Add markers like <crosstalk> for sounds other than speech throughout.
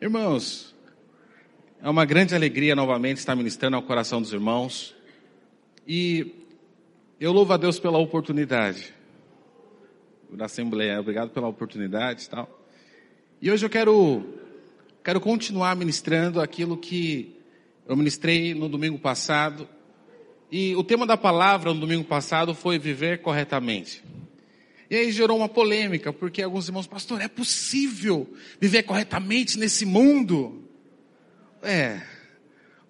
Irmãos, é uma grande alegria novamente estar ministrando ao coração dos irmãos. E eu louvo a Deus pela oportunidade da Assembleia. Obrigado pela oportunidade e tal. E hoje eu quero, quero continuar ministrando aquilo que eu ministrei no domingo passado. E o tema da palavra no domingo passado foi viver corretamente. E aí gerou uma polêmica, porque alguns irmãos, pastor, é possível viver corretamente nesse mundo? É,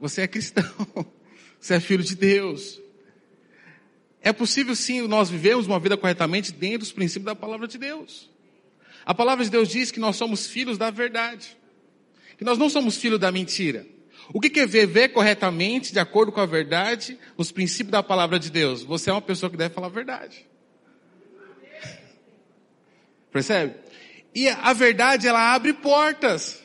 você é cristão, <laughs> você é filho de Deus. É possível sim nós vivemos uma vida corretamente dentro dos princípios da palavra de Deus. A palavra de Deus diz que nós somos filhos da verdade. Que nós não somos filhos da mentira. O que é viver corretamente, de acordo com a verdade, os princípios da palavra de Deus? Você é uma pessoa que deve falar a verdade. Percebe? E a verdade, ela abre portas.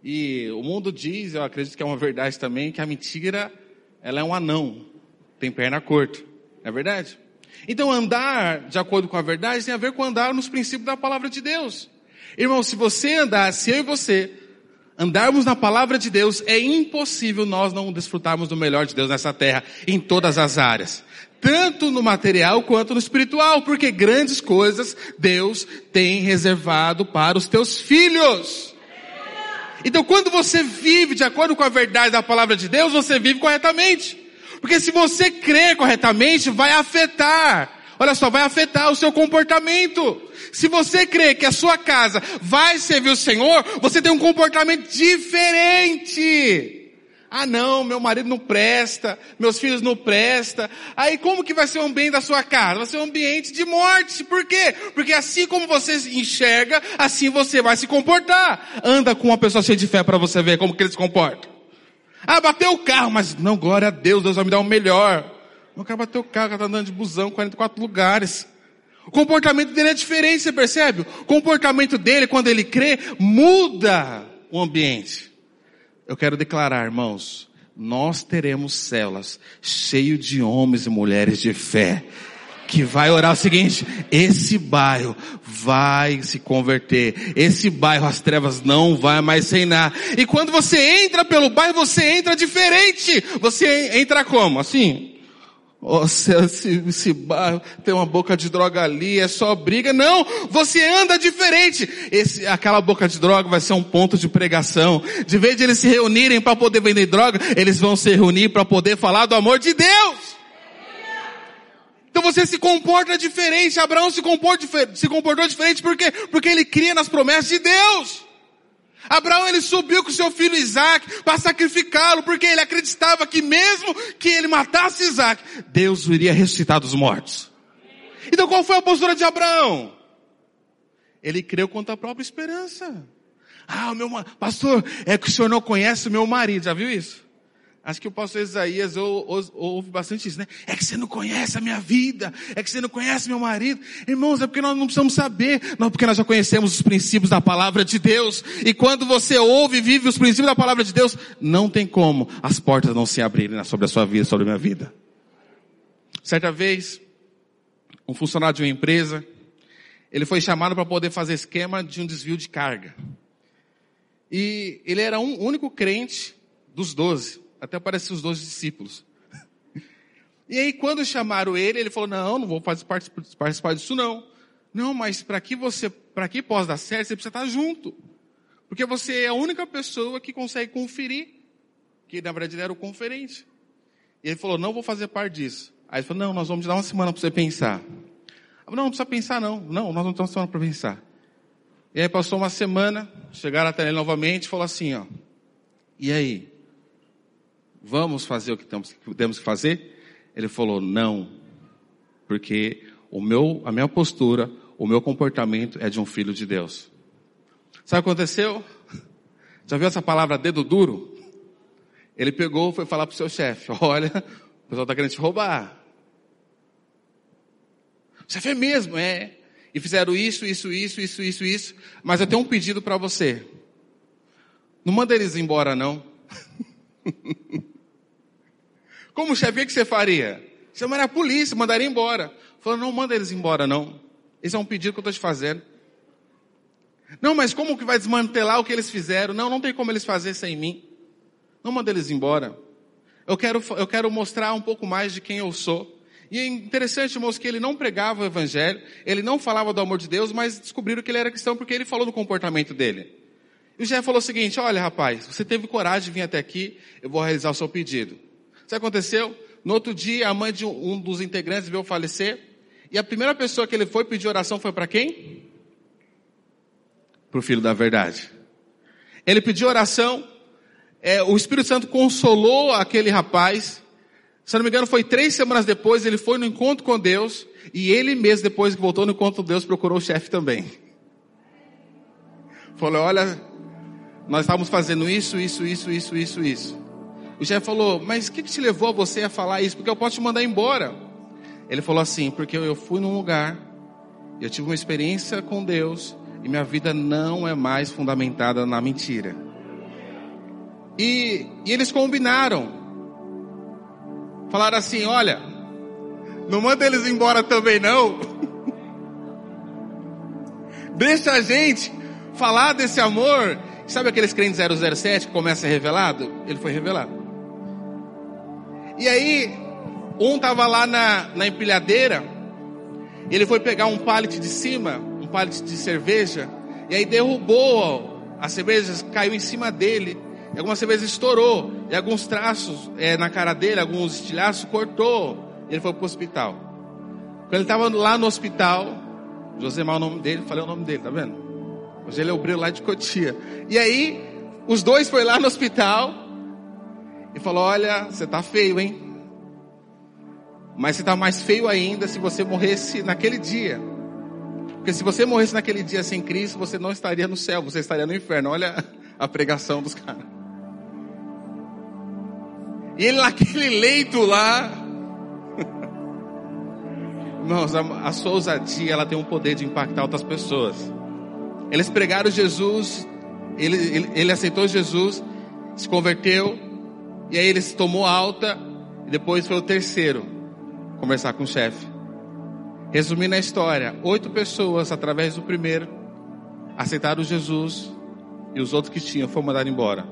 E o mundo diz, eu acredito que é uma verdade também, que a mentira, ela é um anão. Tem perna curta. É verdade? Então andar de acordo com a verdade tem a ver com andar nos princípios da palavra de Deus. Irmão, se você andar, se eu e você andarmos na palavra de Deus, é impossível nós não desfrutarmos do melhor de Deus nessa terra, em todas as áreas tanto no material quanto no espiritual, porque grandes coisas Deus tem reservado para os teus filhos. Então quando você vive de acordo com a verdade da palavra de Deus, você vive corretamente. Porque se você crer corretamente, vai afetar, olha só, vai afetar o seu comportamento. Se você crê que a sua casa vai servir o Senhor, você tem um comportamento diferente. Ah não, meu marido não presta, meus filhos não prestam. Aí como que vai ser o ambiente da sua casa? Vai ser um ambiente de morte. Por quê? Porque assim como você enxerga, assim você vai se comportar. Anda com uma pessoa cheia de fé para você ver como que ele se comporta. Ah, bateu o carro, mas não, glória a Deus, Deus vai me dar o melhor. O cara bateu o carro, cara tá andando de busão, 44 lugares. O comportamento dele é diferente, você percebe? O comportamento dele, quando ele crê, muda o ambiente. Eu quero declarar, irmãos, nós teremos células cheio de homens e mulheres de fé que vai orar o seguinte, esse bairro vai se converter, esse bairro as trevas não vai mais reinar. E quando você entra pelo bairro, você entra diferente. Você entra como? Assim, Oh, esse, esse bairro tem uma boca de droga ali, é só briga. Não, você anda diferente. Esse, aquela boca de droga vai ser um ponto de pregação. De vez de eles se reunirem para poder vender droga, eles vão se reunir para poder falar do amor de Deus. Então você se comporta diferente. Abraão se, comporta, se comportou diferente porque, porque ele cria nas promessas de Deus. Abraão ele subiu com seu filho Isaac para sacrificá-lo, porque ele acreditava que mesmo que ele matasse Isaac, Deus iria ressuscitar dos mortos. Então qual foi a postura de Abraão? Ele creu contra a própria esperança. Ah, meu pastor, é que o senhor não conhece o meu marido, já viu isso? Acho que o pastor Isaías ouve bastante isso, né? É que você não conhece a minha vida, é que você não conhece meu marido. Irmãos, é porque nós não precisamos saber, não porque nós já conhecemos os princípios da palavra de Deus. E quando você ouve e vive os princípios da palavra de Deus, não tem como as portas não se abrirem sobre a sua vida, sobre a minha vida. Certa vez, um funcionário de uma empresa, ele foi chamado para poder fazer esquema de um desvio de carga. E ele era um único crente dos doze. Até apareciam os dois discípulos. <laughs> E aí, quando chamaram ele, ele falou: Não, não vou participar disso, não. Não, mas para que você, para que possa dar certo, você precisa estar junto. Porque você é a única pessoa que consegue conferir. Que na verdade ele era o conferente. E ele falou: Não vou fazer parte disso. Aí ele falou: Não, nós vamos te dar uma semana para você pensar. Falei, não, não precisa pensar, não. Não, nós não temos uma semana para pensar. E aí passou uma semana, chegaram até ele novamente e falou assim: Ó, e aí? Vamos fazer o que temos, que fazer? Ele falou, não, porque o meu, a minha postura, o meu comportamento é de um filho de Deus. Sabe o que aconteceu? <laughs> Já viu essa palavra dedo duro? Ele pegou, foi falar para o seu chefe, <laughs> olha, o pessoal está querendo te roubar. O chefe é mesmo, é. E fizeram isso, isso, isso, isso, isso, isso. Mas eu tenho um pedido para você. Não manda eles embora, não. <laughs> Como chefe, o que você faria? Chamaria a polícia, mandaria embora. Falou, não manda eles embora não. Esse é um pedido que eu estou te fazendo. Não, mas como que vai desmantelar o que eles fizeram? Não, não tem como eles fazer sem mim. Não manda eles embora. Eu quero, eu quero mostrar um pouco mais de quem eu sou. E é interessante, irmãos, que ele não pregava o evangelho, ele não falava do amor de Deus, mas descobriram que ele era cristão porque ele falou do comportamento dele. E o Jé falou o seguinte, olha rapaz, você teve coragem de vir até aqui, eu vou realizar o seu pedido. Sabe o que aconteceu? No outro dia, a mãe de um dos integrantes veio falecer, e a primeira pessoa que ele foi pedir oração foi para quem? Para o filho da verdade. Ele pediu oração, é, o Espírito Santo consolou aquele rapaz, se não me engano, foi três semanas depois, ele foi no encontro com Deus, e ele mesmo, depois que voltou no encontro com Deus, procurou o chefe também. Falou, olha, nós estávamos fazendo isso, isso, isso, isso, isso, isso. O chefe falou, mas o que, que te levou a você a falar isso? Porque eu posso te mandar embora. Ele falou assim, porque eu fui num lugar, eu tive uma experiência com Deus, e minha vida não é mais fundamentada na mentira. E, e eles combinaram. Falaram assim, olha, não manda eles embora também não. <laughs> Deixa a gente falar desse amor Sabe aqueles crentes 007 que começa revelado? Ele foi revelado. E aí, um estava lá na, na empilhadeira, ele foi pegar um pallet de cima, um pallet de cerveja, e aí derrubou as cervejas, caiu em cima dele, e algumas cervejas estourou, e alguns traços é, na cara dele, alguns estilhaços cortou, e ele foi para o hospital. Quando ele estava lá no hospital, Josemar é o nome dele, falei o nome dele, tá vendo? Hoje ele é obreiro lá de Cotia. E aí, os dois foi lá no hospital e falou: Olha, você tá feio, hein? Mas você tá mais feio ainda se você morresse naquele dia. Porque se você morresse naquele dia sem Cristo, você não estaria no céu, você estaria no inferno. Olha <laughs> a pregação dos caras. E ele naquele leito lá. <laughs> Irmãos, a, a sua ousadia, ela tem um poder de impactar outras pessoas. Eles pregaram Jesus, ele, ele, ele aceitou Jesus, se converteu, e aí ele se tomou alta, e depois foi o terceiro conversar com o chefe. Resumindo a história, oito pessoas, através do primeiro, aceitaram Jesus, e os outros que tinham foram mandados embora.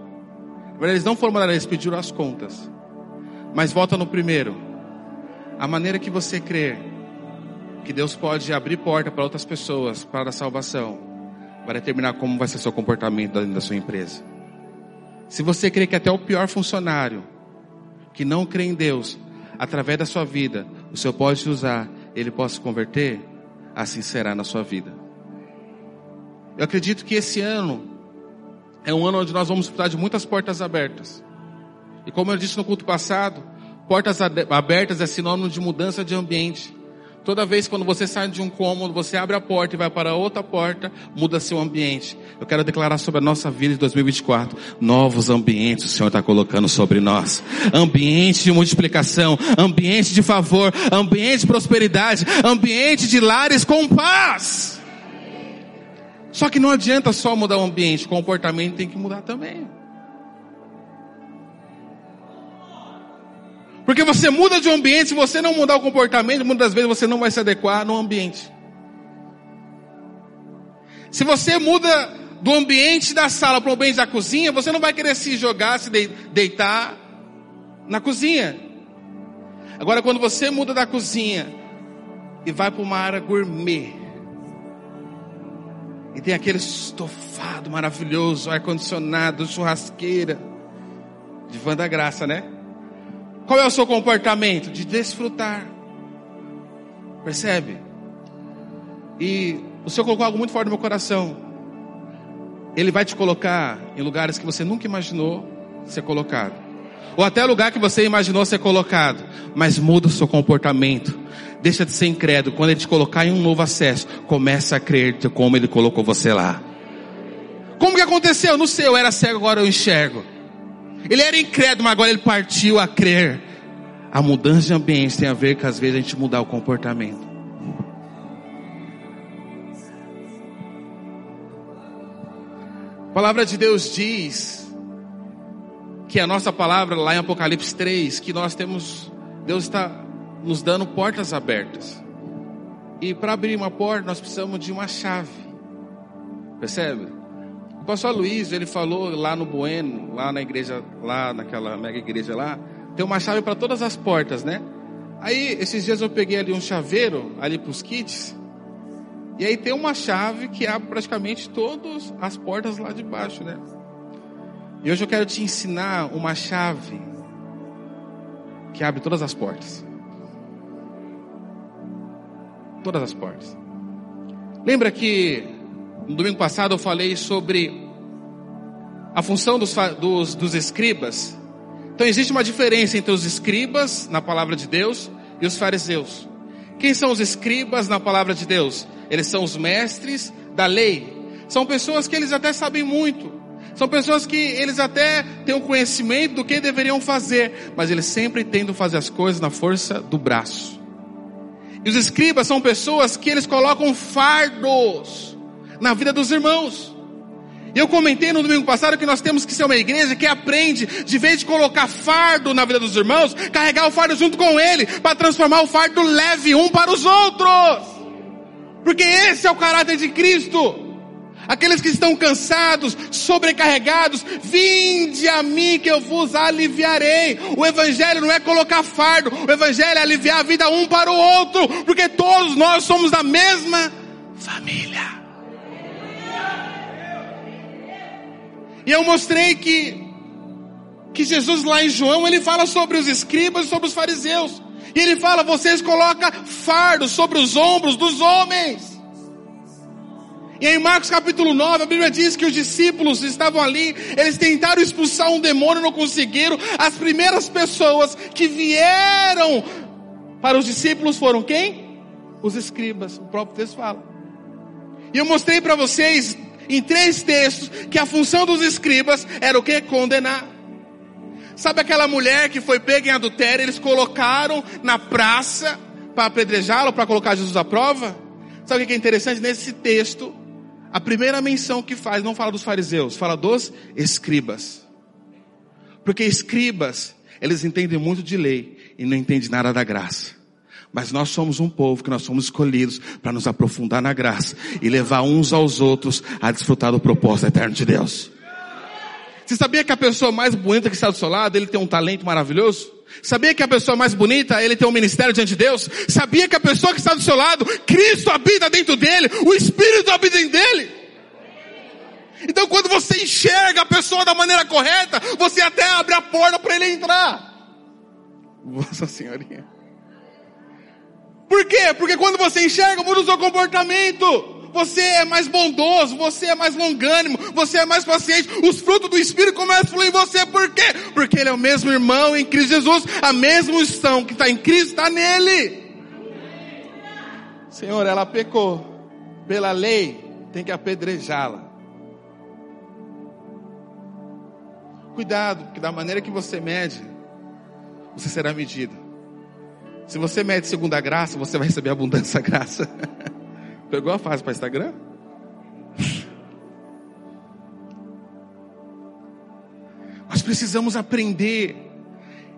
Eles não foram mandados, eles pediram as contas. Mas volta no primeiro. A maneira que você crê que Deus pode abrir porta para outras pessoas para a salvação vai determinar como vai ser seu comportamento dentro da sua empresa. Se você crê que até o pior funcionário que não crê em Deus, através da sua vida, o Senhor pode usar, ele pode se converter, assim será na sua vida. Eu acredito que esse ano é um ano onde nós vamos precisar de muitas portas abertas. E como eu disse no culto passado, portas abertas é sinônimo de mudança de ambiente. Toda vez quando você sai de um cômodo, você abre a porta e vai para outra porta, muda seu ambiente. Eu quero declarar sobre a nossa vida de 2024. Novos ambientes o Senhor está colocando sobre nós. Ambiente de multiplicação, ambiente de favor, ambiente de prosperidade, ambiente de lares com paz. Só que não adianta só mudar o ambiente, o comportamento tem que mudar também. Porque você muda de ambiente, se você não mudar o comportamento, muitas vezes você não vai se adequar no ambiente. Se você muda do ambiente da sala para o ambiente da cozinha, você não vai querer se jogar, se deitar na cozinha. Agora, quando você muda da cozinha e vai para uma área gourmet, e tem aquele estofado maravilhoso, ar-condicionado, churrasqueira, de Vanda Graça, né? Qual é o seu comportamento? De desfrutar. Percebe? E o Senhor colocou algo muito forte no meu coração. Ele vai te colocar em lugares que você nunca imaginou ser colocado. Ou até lugar que você imaginou ser colocado. Mas muda o seu comportamento. Deixa de ser incrédulo. Quando ele te colocar em um novo acesso, começa a crer como ele colocou você lá. Como que aconteceu? Não sei, eu era cego, agora eu enxergo. Ele era incrédulo, mas agora ele partiu a crer. A mudança de ambiente tem a ver com às vezes a gente mudar o comportamento. A palavra de Deus diz que a nossa palavra lá em Apocalipse 3, que nós temos, Deus está nos dando portas abertas. E para abrir uma porta nós precisamos de uma chave. Percebe? O pastor Luiz, ele falou lá no Bueno, lá na igreja, lá naquela mega igreja lá, tem uma chave para todas as portas, né? Aí, esses dias eu peguei ali um chaveiro, ali para os kits, e aí tem uma chave que abre praticamente todas as portas lá de baixo, né? E hoje eu quero te ensinar uma chave que abre todas as portas. Todas as portas. Lembra que no domingo passado eu falei sobre a função dos, dos, dos escribas? Então existe uma diferença entre os escribas na palavra de Deus e os fariseus. Quem são os escribas na palavra de Deus? Eles são os mestres da lei. São pessoas que eles até sabem muito. São pessoas que eles até têm o um conhecimento do que deveriam fazer, mas eles sempre tentam fazer as coisas na força do braço. E os escribas são pessoas que eles colocam fardos na vida dos irmãos. Eu comentei no domingo passado que nós temos que ser uma igreja que aprende, de vez de colocar fardo na vida dos irmãos, carregar o fardo junto com ele, para transformar o fardo leve um para os outros. Porque esse é o caráter de Cristo. Aqueles que estão cansados, sobrecarregados, vinde a mim que eu vos aliviarei. O evangelho não é colocar fardo, o evangelho é aliviar a vida um para o outro, porque todos nós somos da mesma família. E eu mostrei que que Jesus lá em João, ele fala sobre os escribas e sobre os fariseus. E ele fala: vocês colocam fardo sobre os ombros dos homens. E em Marcos capítulo 9, a Bíblia diz que os discípulos estavam ali, eles tentaram expulsar um demônio, não conseguiram. As primeiras pessoas que vieram para os discípulos foram quem? Os escribas, o próprio texto fala. E eu mostrei para vocês em três textos que a função dos escribas era o que? Condenar. Sabe aquela mulher que foi pega em adultério, eles colocaram na praça para apedrejá-lo, para colocar Jesus à prova? Sabe o que é interessante? Nesse texto, a primeira menção que faz não fala dos fariseus, fala dos escribas. Porque escribas, eles entendem muito de lei e não entendem nada da graça. Mas nós somos um povo que nós somos escolhidos para nos aprofundar na graça e levar uns aos outros a desfrutar do propósito eterno de Deus. Você sabia que a pessoa mais bonita que está do seu lado, ele tem um talento maravilhoso? Sabia que a pessoa mais bonita, ele tem um ministério diante de Deus? Sabia que a pessoa que está do seu lado, Cristo habita dentro dele, o Espírito habita em dele? Então quando você enxerga a pessoa da maneira correta, você até abre a porta para ele entrar. Nossa senhorinha. Por quê? Porque quando você enxerga, muda o seu comportamento você é mais bondoso, você é mais longânimo, você é mais paciente. Os frutos do Espírito começam a fluir em você. Por quê? Porque ele é o mesmo irmão em Cristo Jesus, a mesma unção que está em Cristo está nele. Senhor, ela pecou. Pela lei, tem que apedrejá-la. Cuidado, porque da maneira que você mede, você será medido. Se você mede segundo a graça, você vai receber abundância <laughs> graça. Pegou a fase para Instagram? Nós precisamos aprender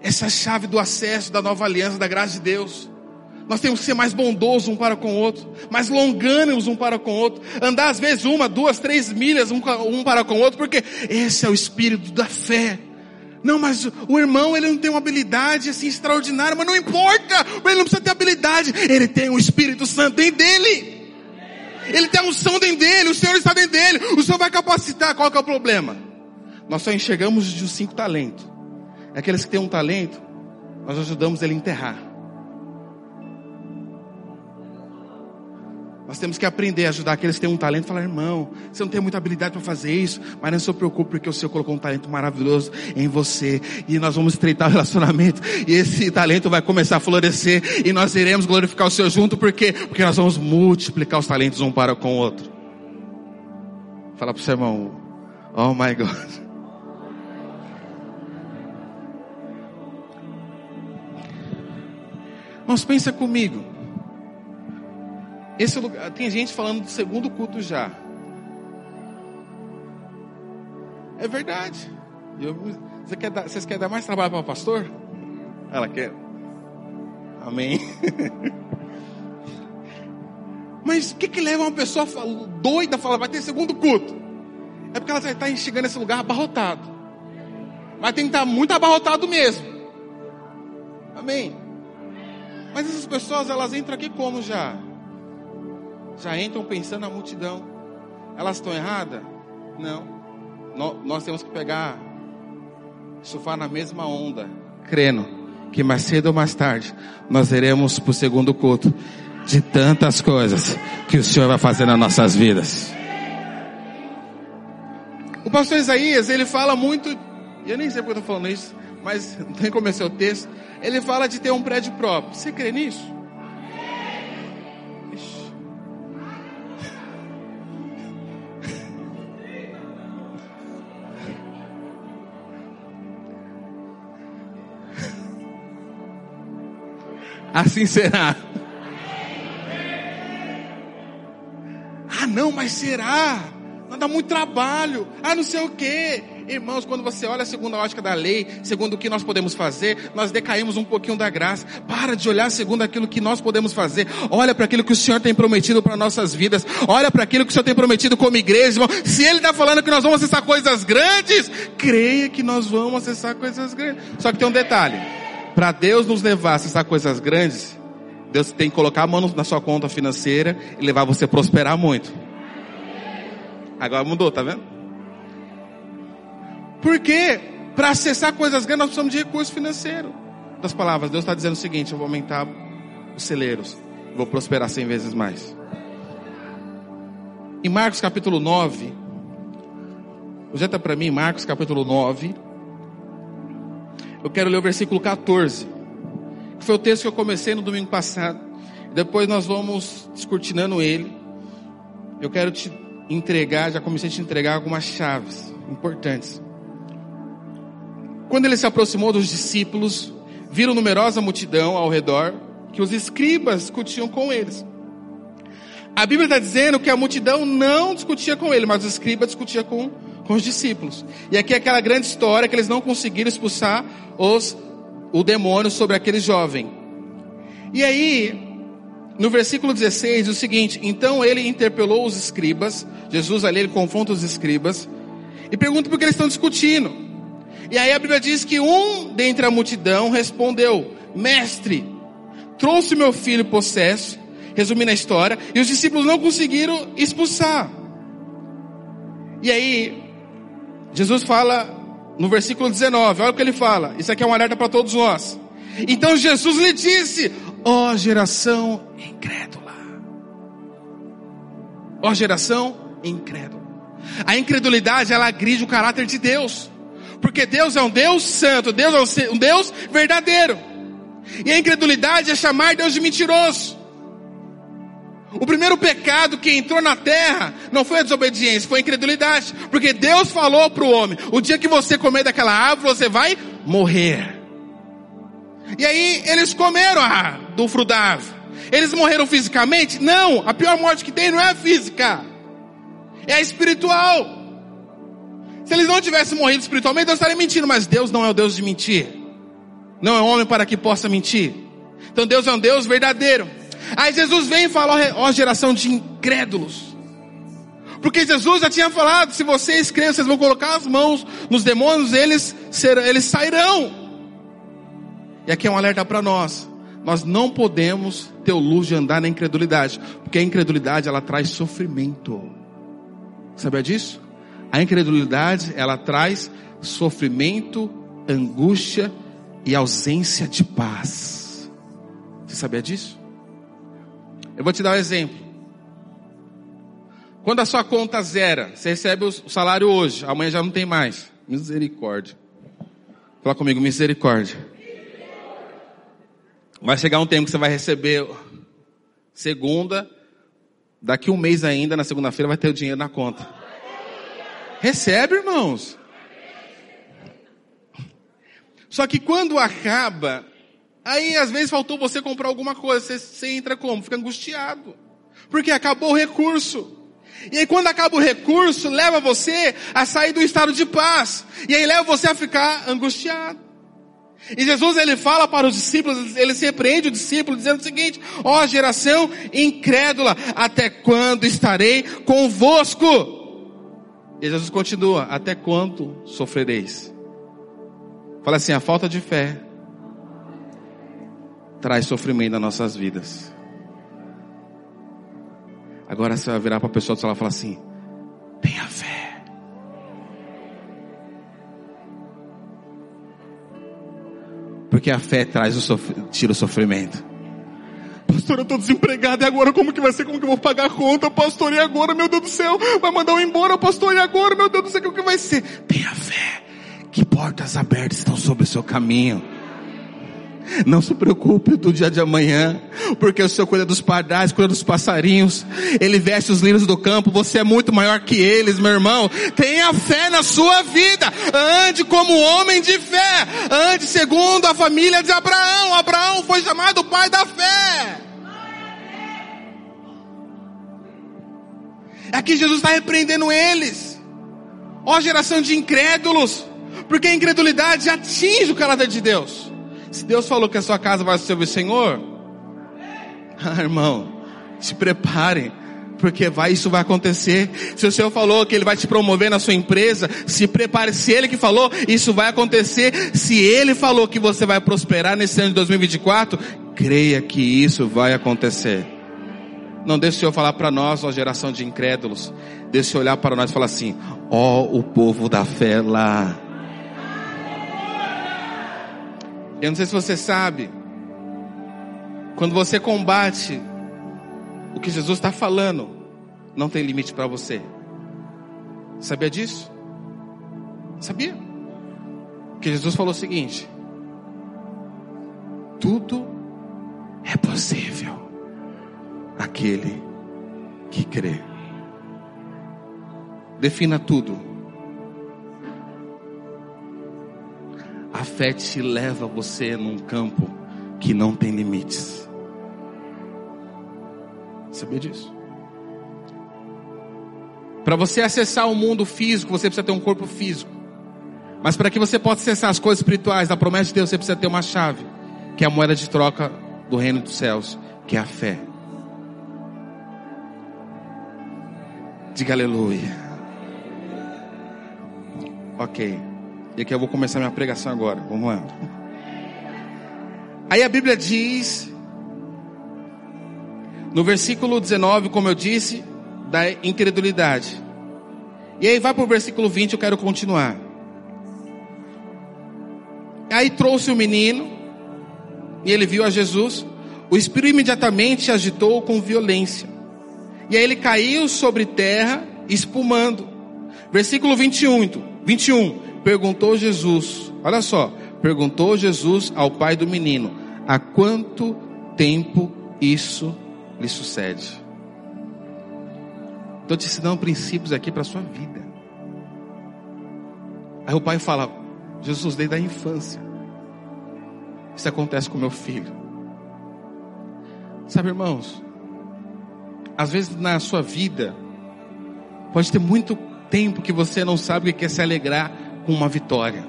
essa chave do acesso da nova aliança, da graça de Deus. Nós temos que ser mais bondosos um para com o outro, mais longânimos um para com o outro, andar às vezes uma, duas, três milhas um para com o outro, porque esse é o espírito da fé. Não, mas o irmão ele não tem uma habilidade assim extraordinária, mas não importa, ele não precisa ter habilidade, ele tem o Espírito Santo dentro dele. Ele tem a unção dentro dele, o Senhor está dentro dele, o Senhor vai capacitar. Qual que é o problema? Nós só enxergamos os cinco talentos. Aqueles que têm um talento, nós ajudamos ele a enterrar. Nós temos que aprender a ajudar aqueles que têm um talento. Falar, irmão, você não tem muita habilidade para fazer isso, mas não se preocupe porque o Senhor colocou um talento maravilhoso em você. E nós vamos estreitar o relacionamento. E esse talento vai começar a florescer. E nós iremos glorificar o Senhor junto. Por quê? Porque nós vamos multiplicar os talentos um para com o outro. Fala para o seu irmão, oh my God. Mas pensa comigo. Esse lugar, tem gente falando do segundo culto já. É verdade. Eu, você quer dar, vocês querem dar mais trabalho para o pastor? Ela quer. Amém. <laughs> Mas o que, que leva uma pessoa doida a falar, vai ter segundo culto? É porque ela está tá chegando nesse lugar abarrotado. Mas tem que estar muito abarrotado mesmo. Amém. Mas essas pessoas, elas entram aqui como já? Já entram pensando na multidão. Elas estão erradas? Não. Nós temos que pegar, surfar na mesma onda, crendo que mais cedo ou mais tarde nós iremos para o segundo culto de tantas coisas que o Senhor vai fazer nas nossas vidas. O pastor Isaías, ele fala muito, eu nem sei porque eu estou falando isso, mas <laughs> nem comecei o texto, ele fala de ter um prédio próprio. Você crê nisso? Assim será. Ah, não, mas será? Não dá muito trabalho. Ah, não sei o quê. Irmãos, quando você olha segundo a ótica da lei, segundo o que nós podemos fazer, nós decaímos um pouquinho da graça. Para de olhar segundo aquilo que nós podemos fazer. Olha para aquilo que o Senhor tem prometido para nossas vidas. Olha para aquilo que o Senhor tem prometido como igreja, irmão. Se Ele está falando que nós vamos acessar coisas grandes, creia que nós vamos acessar coisas grandes. Só que tem um detalhe. Para Deus nos levar a acessar coisas grandes, Deus tem que colocar a mão na sua conta financeira e levar você a prosperar muito. Agora mudou, tá vendo? Porque para acessar coisas grandes nós precisamos de recurso financeiro. Das palavras, Deus está dizendo o seguinte: eu vou aumentar os celeiros, vou prosperar cem vezes mais. Em Marcos capítulo 9, projeta para mim Marcos capítulo 9, eu quero ler o versículo 14, que foi o texto que eu comecei no domingo passado. Depois nós vamos descortinando ele. Eu quero te entregar, já comecei a te entregar algumas chaves importantes. Quando ele se aproximou dos discípulos, viram numerosa multidão ao redor, que os escribas discutiam com eles. A Bíblia está dizendo que a multidão não discutia com ele, mas os escribas discutiam com com os discípulos. E aqui é aquela grande história que eles não conseguiram expulsar os, o demônio sobre aquele jovem. E aí, no versículo 16, o seguinte: Então ele interpelou os escribas, Jesus ali ele confronta os escribas, e pergunta por que eles estão discutindo. E aí a Bíblia diz que um dentre a multidão respondeu: Mestre, trouxe meu filho possesso, resumindo a história, e os discípulos não conseguiram expulsar. E aí, Jesus fala no versículo 19, olha o que ele fala. Isso aqui é um alerta para todos nós. Então Jesus lhe disse: Ó oh, geração incrédula. Ó oh, geração incrédula. A incredulidade ela agride o caráter de Deus. Porque Deus é um Deus santo, Deus é um Deus verdadeiro. E a incredulidade é chamar Deus de mentiroso. O primeiro pecado que entrou na terra não foi a desobediência, foi a incredulidade. Porque Deus falou para o homem: o dia que você comer daquela árvore, você vai morrer. E aí eles comeram a, do fruto da árvore. Eles morreram fisicamente? Não, a pior morte que tem não é a física, é a espiritual. Se eles não tivessem morrido espiritualmente, Deus estaria mentindo, mas Deus não é o Deus de mentir. Não é homem para que possa mentir. Então Deus é um Deus verdadeiro. Aí Jesus vem e fala, ó geração de incrédulos. Porque Jesus já tinha falado, se vocês creem, vocês vão colocar as mãos nos demônios, eles, serão, eles sairão. E aqui é um alerta para nós. Nós não podemos ter o luxo de andar na incredulidade. Porque a incredulidade, ela traz sofrimento. Sabia disso? A incredulidade, ela traz sofrimento, angústia e ausência de paz. Você sabia disso? Eu vou te dar um exemplo. Quando a sua conta zera, você recebe o salário hoje, amanhã já não tem mais. Misericórdia. Fala comigo, misericórdia. Vai chegar um tempo que você vai receber segunda, daqui um mês ainda, na segunda-feira, vai ter o dinheiro na conta. Recebe, irmãos. Só que quando acaba, Aí às vezes faltou você comprar alguma coisa, você, você entra como? Fica angustiado. Porque acabou o recurso. E aí quando acaba o recurso, leva você a sair do estado de paz. E aí leva você a ficar angustiado. E Jesus ele fala para os discípulos, ele se repreende o discípulo dizendo o seguinte: ó oh, geração incrédula, até quando estarei convosco? E Jesus continua: até quando sofrereis? Fala assim: a falta de fé traz sofrimento nas nossas vidas. Agora você vai virar para a pessoa do lado e falar assim: tenha fé. Porque a fé traz o sof... tira o sofrimento. Pastor, eu estou desempregado e agora como que vai ser? Como que eu vou pagar a conta? Pastor, e agora, meu Deus do céu? Vai mandar eu embora, pastor, e agora, meu Deus do céu, como que vai ser? Tenha fé. Que portas abertas estão sobre o seu caminho. Não se preocupe do dia de amanhã, porque o Senhor cuida dos pardais, cuida dos passarinhos, Ele veste os lírios do campo, você é muito maior que eles, meu irmão. Tenha fé na sua vida, ande como homem de fé, ande segundo a família de Abraão. Abraão foi chamado pai da fé. Aqui Jesus está repreendendo eles, ó geração de incrédulos, porque a incredulidade atinge o caráter de Deus. Se Deus falou que a sua casa vai servir o Senhor, ah, irmão, se prepare, porque vai, isso vai acontecer. Se o Senhor falou que Ele vai te promover na sua empresa, se prepare. Se Ele que falou, isso vai acontecer. Se Ele falou que você vai prosperar nesse ano de 2024, creia que isso vai acontecer. Não deixe o Senhor falar para nós, ó geração de incrédulos. Deixe olhar para nós e falar assim: ó o povo da fé lá. Eu não sei se você sabe, quando você combate o que Jesus está falando, não tem limite para você. Sabia disso? Sabia? Que Jesus falou o seguinte: tudo é possível aquele que crê. Defina tudo. A fé te leva você num campo que não tem limites. Sabia disso? Para você acessar o mundo físico, você precisa ter um corpo físico. Mas para que você possa acessar as coisas espirituais, da promessa de Deus, você precisa ter uma chave, que é a moeda de troca do reino dos céus, que é a fé. Diga aleluia. Ok. E aqui eu vou começar minha pregação agora. Vamos lá. Aí a Bíblia diz, no versículo 19, como eu disse, da incredulidade. E aí vai para o versículo 20, eu quero continuar. Aí trouxe o menino, e ele viu a Jesus. O espírito imediatamente agitou com violência. E aí ele caiu sobre terra, espumando. Versículo 21, 21 perguntou Jesus, olha só, perguntou Jesus ao pai do menino: há quanto tempo isso lhe sucede? Estou te ensinando princípios aqui para a sua vida. Aí o pai fala: Jesus, desde a infância, isso acontece com meu filho. Sabe, irmãos, às vezes na sua vida, pode ter muito tempo que você não sabe o que é se alegrar com uma vitória.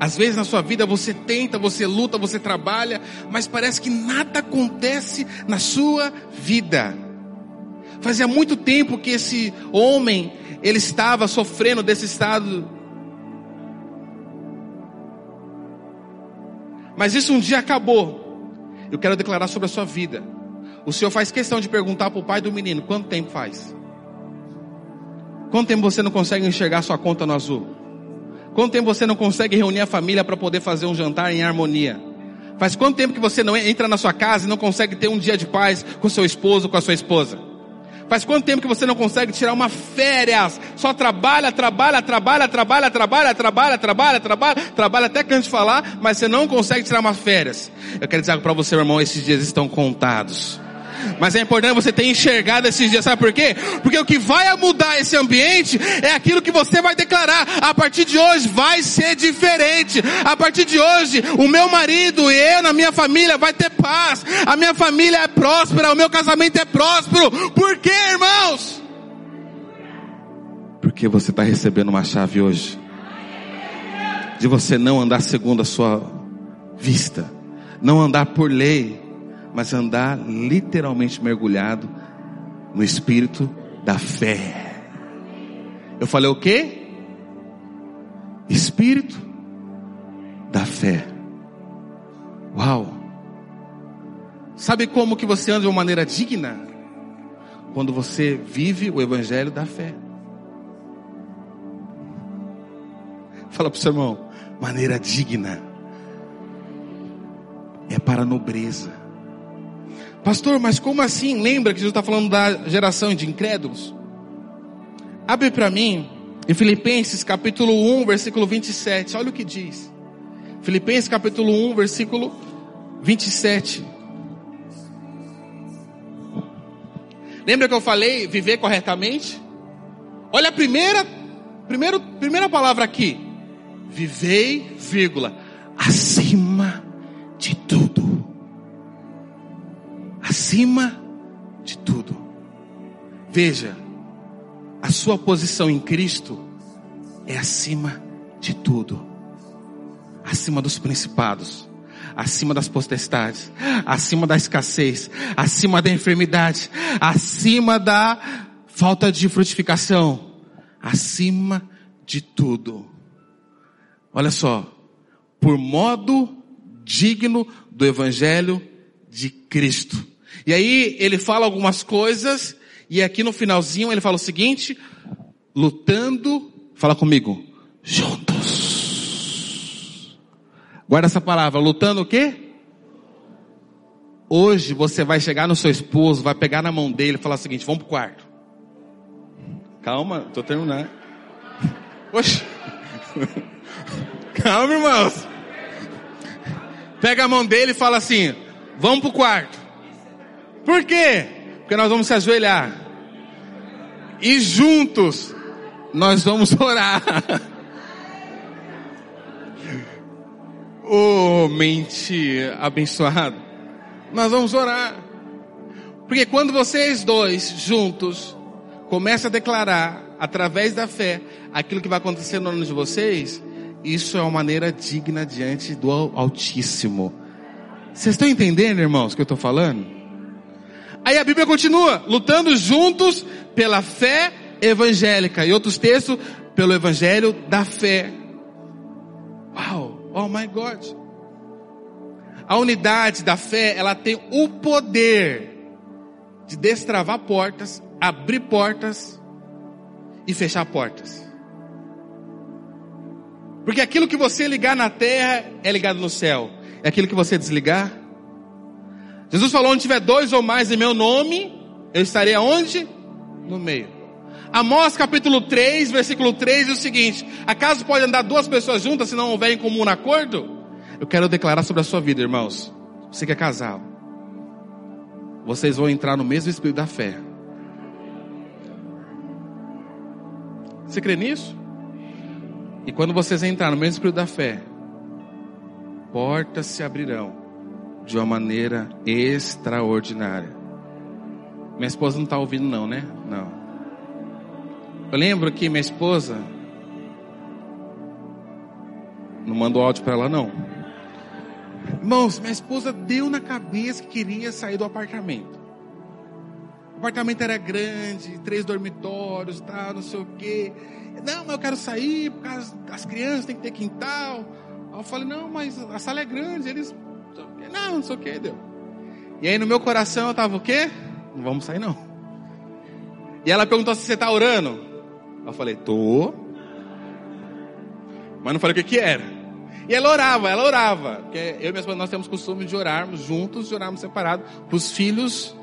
Às vezes na sua vida você tenta, você luta, você trabalha, mas parece que nada acontece na sua vida. Fazia muito tempo que esse homem, ele estava sofrendo desse estado. Mas isso um dia acabou. Eu quero declarar sobre a sua vida. O Senhor faz questão de perguntar para o pai do menino: quanto tempo faz? Quanto tempo você não consegue enxergar sua conta no azul? Quanto tempo você não consegue reunir a família para poder fazer um jantar em harmonia? Faz quanto tempo que você não entra na sua casa e não consegue ter um dia de paz com seu esposo, com a sua esposa? Faz quanto tempo que você não consegue tirar uma férias? Só trabalha, trabalha, trabalha, trabalha, trabalha, trabalha, trabalha, trabalha, trabalha até canto de falar, mas você não consegue tirar uma férias. Eu quero dizer algo para você, meu irmão, esses dias estão contados. Mas é importante você ter enxergado esses dias, sabe por quê? Porque o que vai mudar esse ambiente é aquilo que você vai declarar. A partir de hoje vai ser diferente. A partir de hoje, o meu marido e eu na minha família vai ter paz. A minha família é próspera, o meu casamento é próspero. Por quê, irmãos? Porque você está recebendo uma chave hoje. de você não andar segundo a sua vista, não andar por lei, mas andar literalmente mergulhado no espírito da fé. Eu falei o quê? Espírito da fé. Uau! Sabe como que você anda de uma maneira digna? Quando você vive o evangelho da fé. Fala para o seu irmão, maneira digna. É para a nobreza. Pastor, mas como assim? Lembra que Jesus está falando da geração de incrédulos? Abre para mim em Filipenses capítulo 1, versículo 27. Olha o que diz. Filipenses capítulo 1, versículo 27. Lembra que eu falei viver corretamente? Olha a primeira, primeiro, primeira palavra aqui. Vivei, vírgula, acima de tudo. Acima de tudo. Veja, a sua posição em Cristo é acima de tudo. Acima dos principados, acima das potestades, acima da escassez, acima da enfermidade, acima da falta de frutificação, acima de tudo. Olha só, por modo digno do evangelho de Cristo. E aí ele fala algumas coisas e aqui no finalzinho ele fala o seguinte: lutando, fala comigo, juntos. Guarda essa palavra, lutando o quê? Hoje você vai chegar no seu esposo, vai pegar na mão dele e falar o seguinte: vamos pro quarto. Calma, tô terminando. Oxe. Calma, irmãos. Pega a mão dele e fala assim: vamos pro quarto. Por quê? Porque nós vamos se ajoelhar. E juntos nós vamos <laughs> orar. Oh, mente abençoado. Nós vamos orar. Porque quando vocês dois juntos começam a declarar através da fé aquilo que vai acontecer no ano de vocês, isso é uma maneira digna diante do Altíssimo. Vocês estão entendendo, irmãos, o que eu estou falando? Aí a Bíblia continua, lutando juntos pela fé evangélica. E outros textos, pelo evangelho da fé. Uau! Oh my God. A unidade da fé, ela tem o poder de destravar portas, abrir portas e fechar portas. Porque aquilo que você ligar na terra é ligado no céu. É aquilo que você desligar. Jesus falou: onde tiver dois ou mais em meu nome, eu estarei aonde? No meio. Amós capítulo 3, versículo 3 diz o seguinte: Acaso pode andar duas pessoas juntas se não houver em comum acordo? Eu quero declarar sobre a sua vida, irmãos. Você que é casal, vocês vão entrar no mesmo espírito da fé. Você crê nisso? E quando vocês entrarem no mesmo espírito da fé, portas se abrirão de uma maneira extraordinária. Minha esposa não está ouvindo, não, né? Não. Eu lembro que minha esposa não mandou áudio para ela não. Irmãos, minha esposa deu na cabeça que queria sair do apartamento. O apartamento era grande, três dormitórios, tá, não sei o quê. Não, mas eu quero sair, por causa das crianças tem que ter quintal. Eu falei, não, mas a sala é grande, eles. Não, não sei o que, deu. E aí no meu coração eu tava o quê? Não vamos sair não. E ela perguntou se você está orando. Eu falei, tô. Mas não falei o que que era. E ela orava, ela orava. Porque eu e minha esposa, nós temos costume de orarmos juntos, de orarmos separados, para os filhos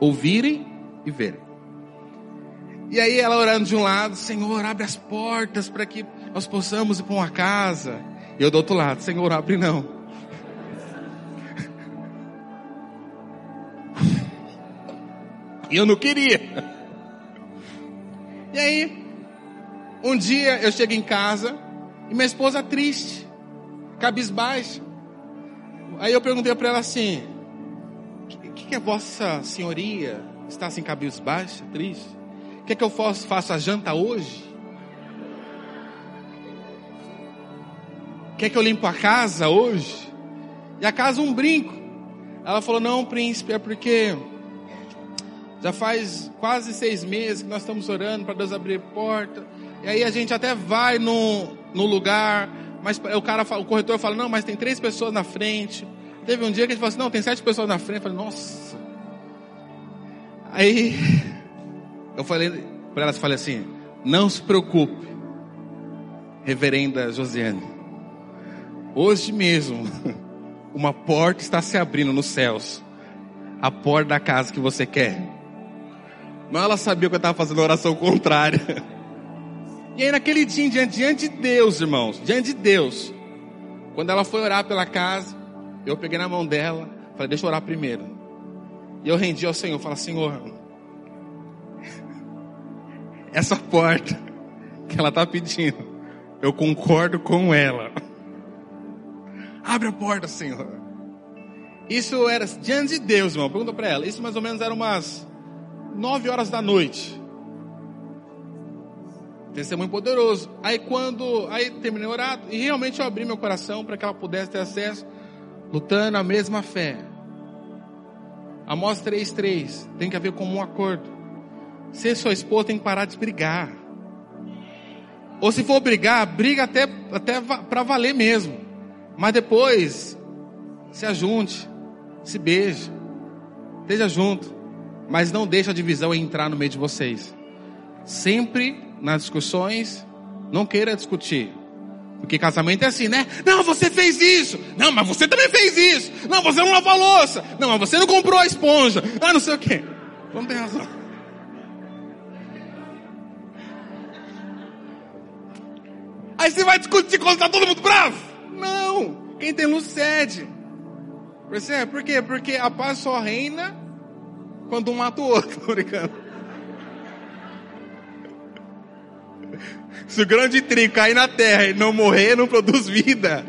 ouvirem e verem. E aí ela orando de um lado, Senhor, abre as portas para que nós possamos ir para uma casa. E eu do outro lado, Senhor, abre não. E eu não queria. E aí, um dia eu chego em casa e minha esposa triste, cabisbaixa. Aí eu perguntei para ela assim: o que, que, é vossa senhoria está assim cabisbaixa, triste? Quer que eu faça, faça a janta hoje? quer que eu limpe a casa hoje? E a casa um brinco. Ela falou, não, príncipe, é porque já faz quase seis meses que nós estamos orando para Deus abrir porta. E aí a gente até vai no, no lugar, mas o cara, o corretor fala, não, mas tem três pessoas na frente. Teve um dia que gente falou assim, não, tem sete pessoas na frente. Eu falei, nossa. Aí <laughs> eu falei para elas, falei assim, não se preocupe, reverenda Josiane. Hoje mesmo, <laughs> uma porta está se abrindo nos céus. A porta da casa que você quer. Mas ela sabia que eu estava fazendo oração contrária. E aí naquele dia, diante, diante de Deus, irmãos, diante de Deus, quando ela foi orar pela casa, eu peguei na mão dela, falei, deixa eu orar primeiro. E eu rendi ao Senhor, falei, Senhor, essa porta que ela está pedindo, eu concordo com ela. Abre a porta, Senhor. Isso era diante de Deus, irmão. Pergunta para ela. Isso mais ou menos era umas nove horas da noite. Testemunho poderoso. Aí quando, aí terminei orado e realmente eu abri meu coração para que ela pudesse ter acesso, lutando a mesma fé. Amós 3:3 tem que haver como um acordo. Se sua esposa tem que parar de brigar. Ou se for brigar, briga até até para valer mesmo. Mas depois se ajunte, se beije, esteja junto, mas não deixe a divisão entrar no meio de vocês. Sempre nas discussões, não queira discutir. Porque casamento é assim, né? Não, você fez isso. Não, mas você também fez isso. Não, você não lavou a louça. Não, mas você não comprou a esponja. Ah, não sei o quê. Não tem razão. Aí você vai discutir quando está todo mundo bravo? Não. Quem tem luz cede. Percebe? Por quê? Porque a paz só reina quando um mata o outro. <laughs> Tô brincando. Se o grão de trigo cair na terra e não morrer, não produz vida.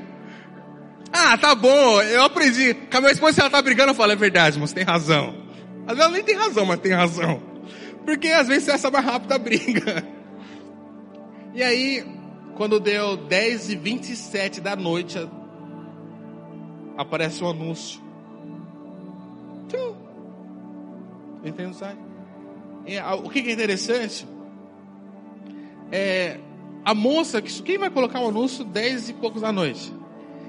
Ah, tá bom, eu aprendi. Com a minha esposa, ela tá brigando, eu falo, é verdade, mas tem razão. Às vezes ela nem tem razão, mas tem razão. Porque às vezes essa mais rápida briga. E aí, quando deu 10 e 27 da noite, aparece um anúncio. Entende, sabe? O que é interessante é, a moça, quem vai colocar o anúncio 10 e poucos da noite?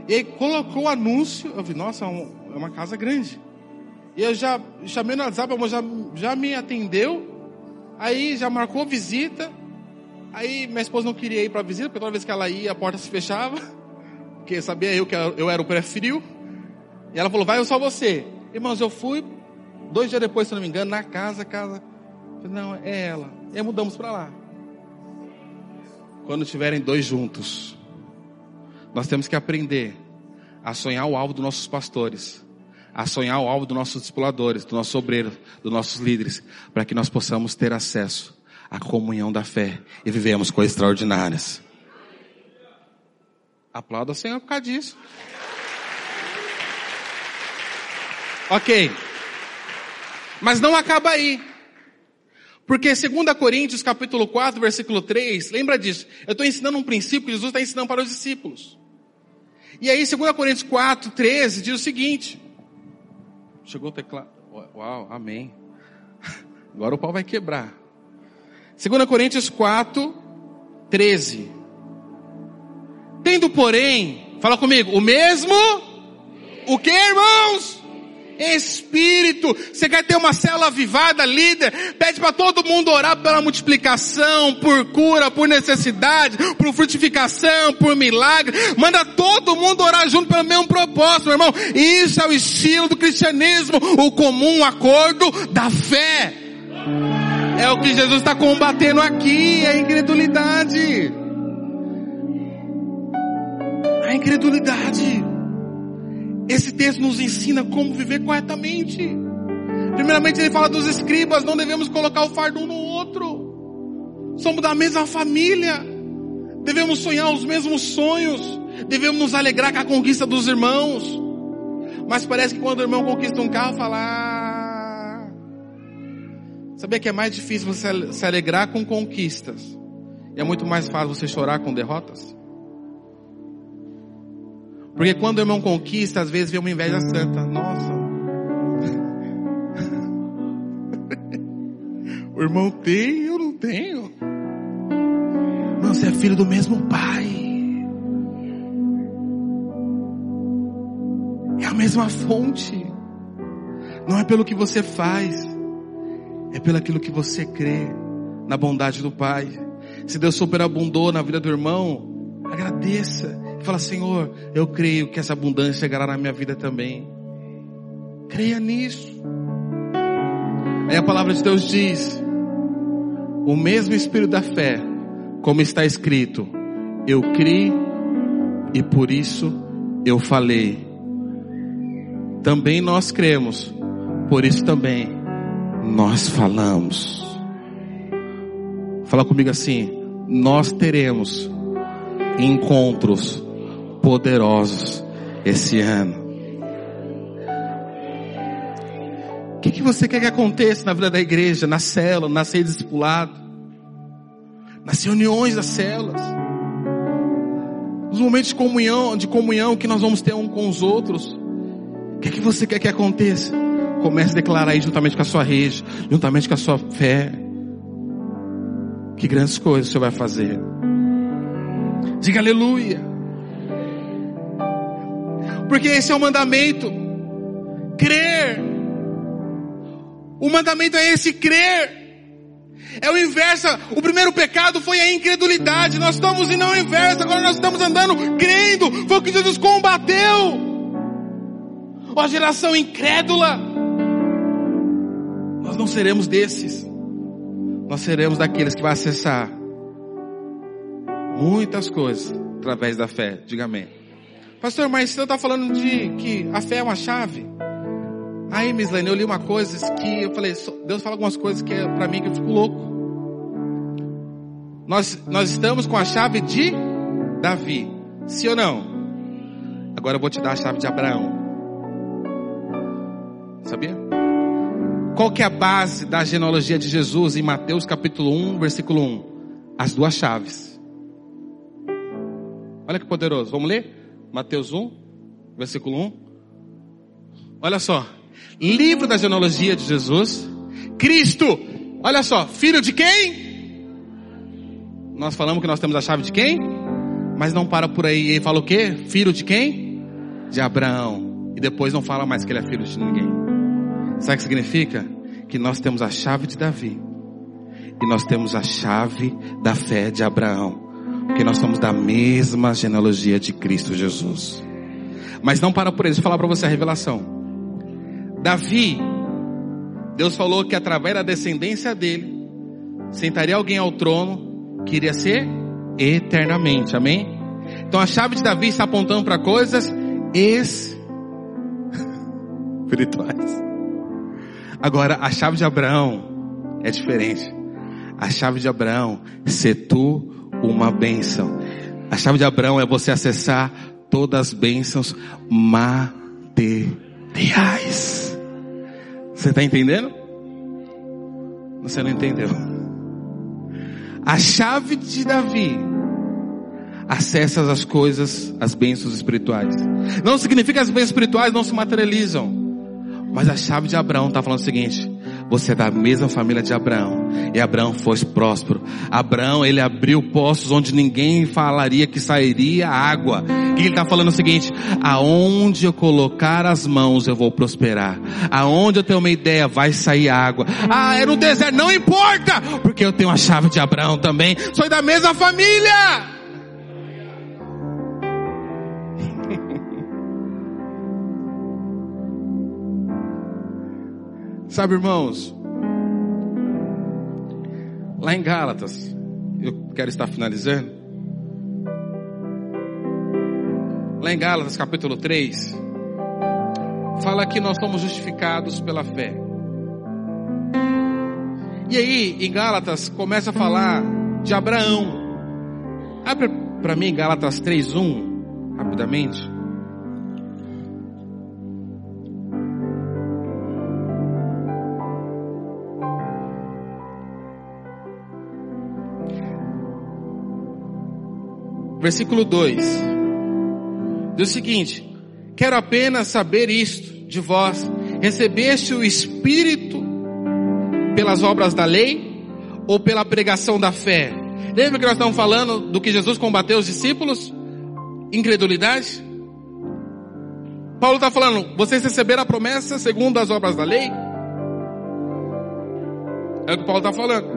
E aí colocou o anúncio, eu vi, nossa, é, é uma casa grande. E eu já chamei no WhatsApp, a moça já, já me atendeu, aí já marcou visita, aí minha esposa não queria ir para a visita, porque toda vez que ela ia, a porta se fechava, <laughs> porque sabia eu que eu era o pré-frio, e ela falou, vai eu só você. Irmãos, eu fui, dois dias depois, se não me engano, na casa, casa, não, é ela, e aí mudamos para lá quando estiverem dois juntos. Nós temos que aprender a sonhar o alvo dos nossos pastores, a sonhar o alvo dos nossos discipuladores, dos nossos obreiros, dos nossos líderes, para que nós possamos ter acesso à comunhão da fé e vivemos coisas extraordinárias. Aplauda o Senhor por causa disso. Ok. Mas não acaba aí. Porque 2 Coríntios capítulo 4, versículo 3, lembra disso? Eu estou ensinando um princípio que Jesus está ensinando para os discípulos. E aí 2 Coríntios 4, 13 diz o seguinte. Chegou o teclado. Uau, amém. <laughs> Agora o pau vai quebrar. 2 Coríntios 4, 13. Tendo, porém, fala comigo, o mesmo, o que, irmãos? Espírito. Você quer ter uma célula avivada, líder? Pede para todo mundo orar pela multiplicação, por cura, por necessidade, por frutificação, por milagre. Manda todo mundo orar junto pelo mesmo propósito, meu irmão. Isso é o estilo do cristianismo, o comum acordo da fé. É o que Jesus está combatendo aqui, a incredulidade. A incredulidade. Esse texto nos ensina como viver corretamente. Primeiramente ele fala dos escribas, não devemos colocar o fardo um no outro. Somos da mesma família. Devemos sonhar os mesmos sonhos. Devemos nos alegrar com a conquista dos irmãos. Mas parece que quando o irmão conquista um carro, fala, ah, sabia que é mais difícil você se alegrar com conquistas. E é muito mais fácil você chorar com derrotas. Porque quando o irmão conquista, às vezes vem uma inveja santa. Nossa. <laughs> o irmão tem, eu não tenho. Não, você é filho do mesmo pai. É a mesma fonte. Não é pelo que você faz, é pelo aquilo que você crê na bondade do Pai. Se Deus superabundou na vida do irmão, agradeça. Fala, Senhor, eu creio que essa abundância chegará na minha vida também. Creia nisso. Aí a palavra de Deus diz: o mesmo espírito da fé, como está escrito, eu criei e por isso eu falei. Também nós cremos, por isso também nós falamos. Fala comigo assim: nós teremos encontros poderosos esse ano. O que, que você quer que aconteça na vida da igreja, na célula, na ceia discipulado, nas reuniões das células, nos momentos de comunhão, de comunhão que nós vamos ter um com os outros? O que, que você quer que aconteça? Comece a declarar aí juntamente com a sua rede, juntamente com a sua fé. Que grandes coisas o Senhor vai fazer. Diga aleluia. Porque esse é o mandamento. Crer. O mandamento é esse crer. É o inverso. O primeiro pecado foi a incredulidade. Nós estamos indo ao inverso. Agora nós estamos andando crendo. Foi o que Jesus combateu. Ó geração incrédula. Nós não seremos desses. Nós seremos daqueles que vai acessar muitas coisas através da fé. Diga amém. Pastor, mas você está falando de que a fé é uma chave? Aí, Mislane, eu li uma coisa que eu falei, Deus fala algumas coisas que é para mim que eu fico louco. Nós, nós estamos com a chave de Davi. Sim ou não? Agora eu vou te dar a chave de Abraão. Sabia? Qual que é a base da genealogia de Jesus em Mateus capítulo 1, versículo 1? As duas chaves. Olha que poderoso. Vamos ler? Mateus 1, versículo 1. Olha só. Livro da genealogia de Jesus. Cristo. Olha só. Filho de quem? Nós falamos que nós temos a chave de quem? Mas não para por aí. Ele fala o quê? Filho de quem? De Abraão. E depois não fala mais que ele é filho de ninguém. Sabe o que significa? Que nós temos a chave de Davi. E nós temos a chave da fé de Abraão. Porque nós somos da mesma genealogia de Cristo Jesus. Mas não para por isso, falar para você a revelação. Davi, Deus falou que através da descendência dele, sentaria alguém ao trono que iria ser eternamente. Amém? Então a chave de Davi está apontando para coisas <laughs> espirituais. Agora, a chave de Abraão é diferente. A chave de Abraão, ser tu uma bênção. A chave de Abraão é você acessar todas as bênçãos materiais. Você está entendendo? Você não entendeu. A chave de Davi acessa as coisas, as bênçãos espirituais. Não significa que as bênçãos espirituais não se materializam. Mas a chave de Abraão está falando o seguinte: você é da mesma família de Abraão. E Abraão foi próspero. Abraão, ele abriu poços onde ninguém falaria que sairia água. E ele está falando o seguinte: aonde eu colocar as mãos eu vou prosperar. Aonde eu tenho uma ideia vai sair água. Ah, é no deserto, não importa, porque eu tenho a chave de Abraão também. Sou da mesma família. Sabe, irmãos, lá em Gálatas, eu quero estar finalizando. Lá em Gálatas, capítulo 3, fala que nós somos justificados pela fé. E aí, em Gálatas, começa a falar de Abraão. Abre para mim Gálatas 3:1, rapidamente. Versículo 2. Diz o seguinte: Quero apenas saber isto de vós: recebeste o Espírito pelas obras da lei ou pela pregação da fé? Lembra que nós estamos falando do que Jesus combateu os discípulos? Incredulidade? Paulo está falando, vocês receberam a promessa segundo as obras da lei? É o que Paulo está falando.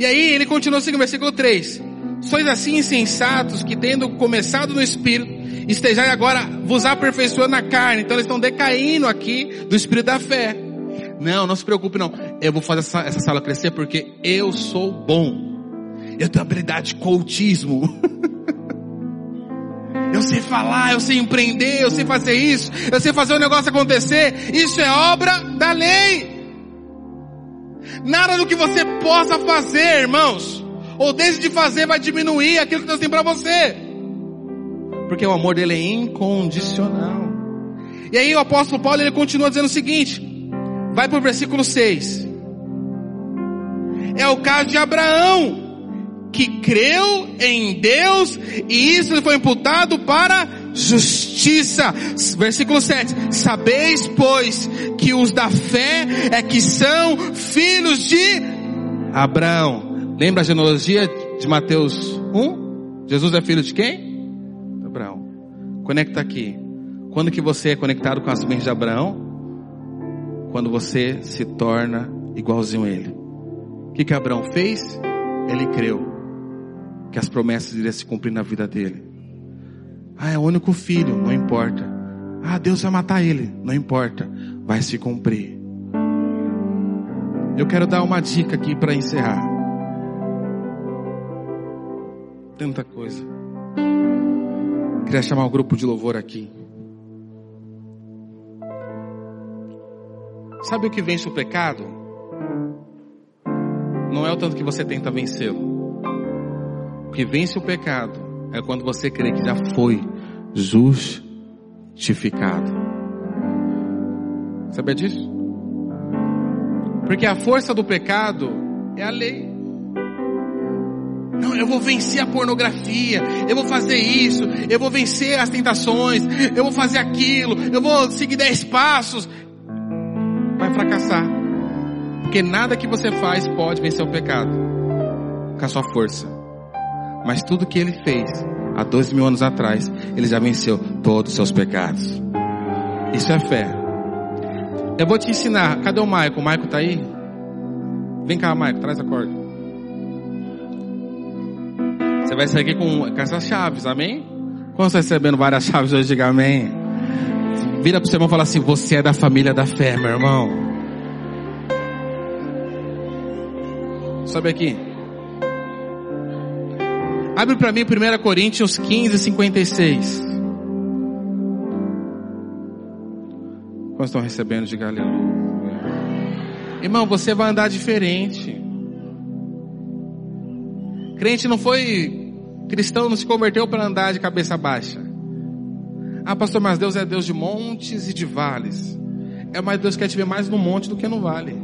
E aí ele continua assim no versículo 3. Sois assim insensatos que tendo começado no Espírito, estejais agora vos aperfeiçoando na carne. Então eles estão decaindo aqui do Espírito da fé. Não, não se preocupe não. Eu vou fazer essa, essa sala crescer porque eu sou bom. Eu tenho habilidade de coachismo. <laughs> eu sei falar, eu sei empreender, eu sei fazer isso, eu sei fazer o negócio acontecer. Isso é obra da lei. Nada do que você possa fazer, irmãos, ou deixe de fazer vai diminuir aquilo que Deus tem para você. Porque o amor dele é incondicional. E aí o apóstolo Paulo ele continua dizendo o seguinte: vai para o versículo 6. É o caso de Abraão, que creu em Deus e isso lhe foi imputado para justiça. Versículo 7. Sabeis, pois, que os da fé é que são filhos de Abraão. Lembra a genealogia de Mateus 1? Jesus é filho de quem? Abraão. Conecta aqui. Quando que você é conectado com as mães de Abraão? Quando você se torna igualzinho a ele. O que que Abraão fez? Ele creu que as promessas iriam se cumprir na vida dele. Ah, é o único filho, não importa. Ah, Deus vai matar ele, não importa, vai se cumprir. Eu quero dar uma dica aqui para encerrar. Tanta coisa. Queria chamar o grupo de louvor aqui. Sabe o que vence o pecado? Não é o tanto que você tenta vencê-lo que vence o pecado é quando você crê que já foi justificado. Sabia disso? Porque a força do pecado é a lei. Não, eu vou vencer a pornografia, eu vou fazer isso, eu vou vencer as tentações, eu vou fazer aquilo, eu vou seguir dez passos. Vai fracassar. Porque nada que você faz pode vencer o pecado com a sua força. Mas tudo que ele fez há dois mil anos atrás, ele já venceu todos os seus pecados. Isso é fé. Eu vou te ensinar. Cadê o Maico? O Maico tá aí? Vem cá, Maico, traz a corda. Você vai sair aqui com, com essas chaves, amém? Quando você recebendo várias chaves hoje, diga amém. Vira pro seu irmão e fala assim: Você é da família da fé, meu irmão. Sobe aqui. Abre para mim 1 Coríntios 15, 56. Quando estão recebendo, de aleluia. Irmão, você vai andar diferente. Crente não foi cristão, não se converteu para andar de cabeça baixa. Ah, pastor, mas Deus é Deus de montes e de vales. É mais Deus quer te ver mais no monte do que no vale.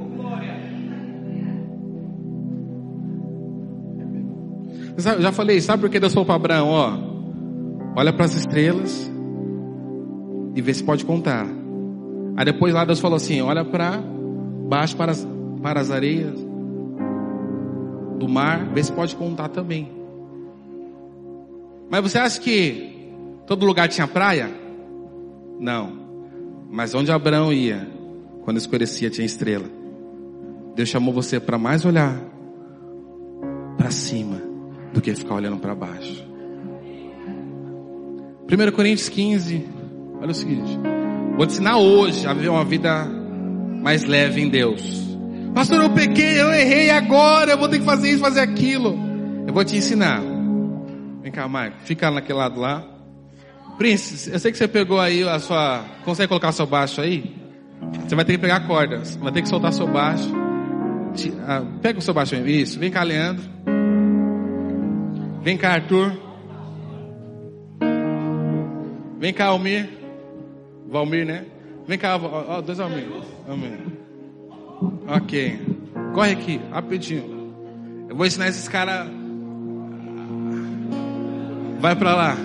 Já falei, sabe por que Deus falou para Abraão, ó, olha para as estrelas e vê se pode contar. Aí depois lá Deus falou assim, olha para baixo para as, para as areias do mar, vê se pode contar também. Mas você acha que todo lugar tinha praia? Não. Mas onde Abraão ia, quando escurecia tinha estrela. Deus chamou você para mais olhar para cima do que ficar olhando para baixo. 1 Coríntios 15, olha o seguinte: vou te ensinar hoje a viver uma vida mais leve em Deus. Pastor, eu pequei, eu errei agora, eu vou ter que fazer isso, fazer aquilo. Eu vou te ensinar. Vem cá, Marco, fica naquele lado lá. Prince, eu sei que você pegou aí a sua. Consegue colocar seu baixo aí? Você vai ter que pegar a corda, vai ter que soltar seu baixo. Ah, pega o seu baixo aí, isso. Vem cá, Leandro. Vem cá, Arthur. Vem cá, Almir. Valmir, né? Vem cá, ó, dois Almir. Almir. Ok. Corre aqui, rapidinho. Eu vou ensinar esses caras. Vai pra lá.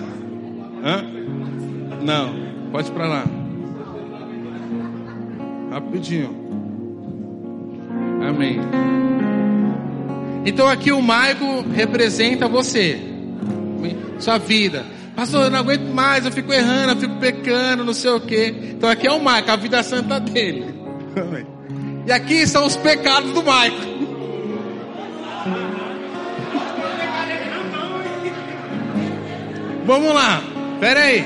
Hã? Não, pode pra lá. Rapidinho. Amém. Então aqui o Maico representa você, sua vida. Pastor, eu não aguento mais, eu fico errando, eu fico pecando, não sei o quê. Então aqui é o Maico, a vida santa dele. <laughs> E aqui são os pecados do Maico. Vamos lá, pera aí.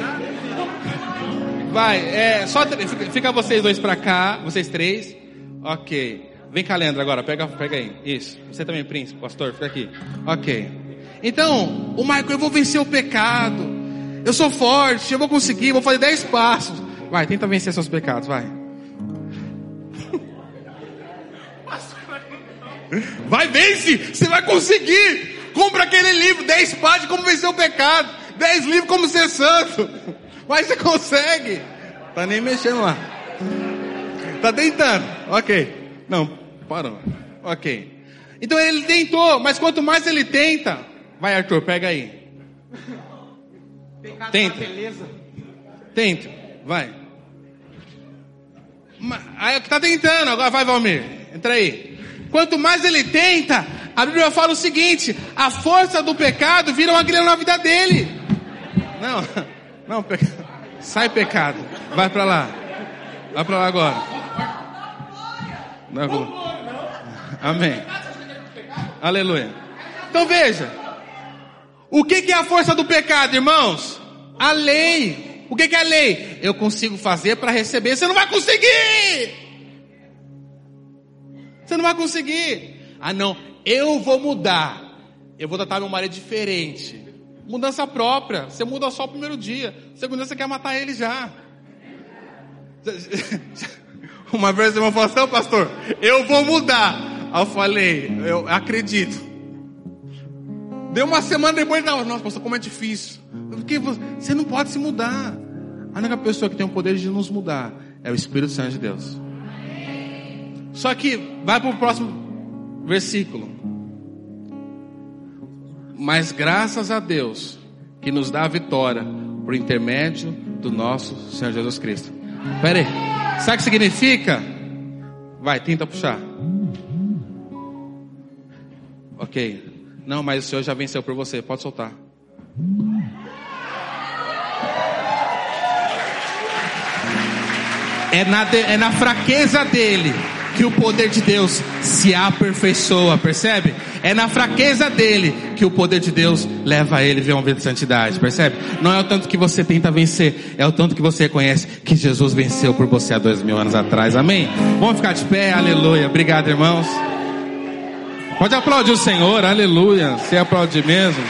Vai, é, só fica vocês dois pra cá, vocês três. Ok. Vem cá, Leandro, agora, pega, pega aí. Isso. Você também, príncipe, pastor, fica aqui. Ok. Então, o Michael, eu vou vencer o pecado. Eu sou forte, eu vou conseguir, vou fazer dez passos. Vai, tenta vencer seus pecados, vai. Vai, vence! Você vai conseguir! Compra aquele livro, 10 páginas, como vencer o pecado. 10 livros, como ser santo. Mas você consegue. Tá nem mexendo lá. Tá tentando. Ok. Não, parou. Ok. Então ele tentou, mas quanto mais ele tenta. Vai, Arthur, pega aí. Tenta. Tenta. Vai. Aí tá tentando, agora vai, Valmir. Entra aí. Quanto mais ele tenta, a Bíblia fala o seguinte: a força do pecado vira uma grana na vida dele. Não, não, sai pecado. Vai para lá. Vai para lá agora. Não, Amém. Aleluia. Então veja. O que, que é a força do pecado, irmãos? A lei. O que, que é a lei? Eu consigo fazer para receber. Você não vai conseguir. Você não vai conseguir. Ah, não, eu vou mudar. Eu vou tratar meu marido diferente. Mudança própria. Você muda só o primeiro dia. Segundo você quer matar ele já. <laughs> Uma vez uma falou assim, pastor, eu vou mudar. Aí eu falei, eu acredito. Deu uma semana depois, não, nossa, pastor, como é difícil. Porque você não pode se mudar. A única pessoa que tem o poder de nos mudar é o Espírito Santo de Deus. Só que vai para o próximo versículo. Mas graças a Deus que nos dá a vitória por intermédio do nosso Senhor Jesus Cristo. Pera aí. Sabe o que significa? Vai, tenta puxar. Ok. Não, mas o Senhor já venceu por você. Pode soltar. É na, de, é na fraqueza dele que o poder de Deus se aperfeiçoa, percebe? É na fraqueza dele que o poder de Deus leva ele a ver uma vida de santidade, percebe? Não é o tanto que você tenta vencer, é o tanto que você reconhece que Jesus venceu por você há dois mil anos atrás, amém? Vamos ficar de pé, aleluia. Obrigado, irmãos. Pode aplaudir o Senhor, aleluia. Você aplaude mesmo.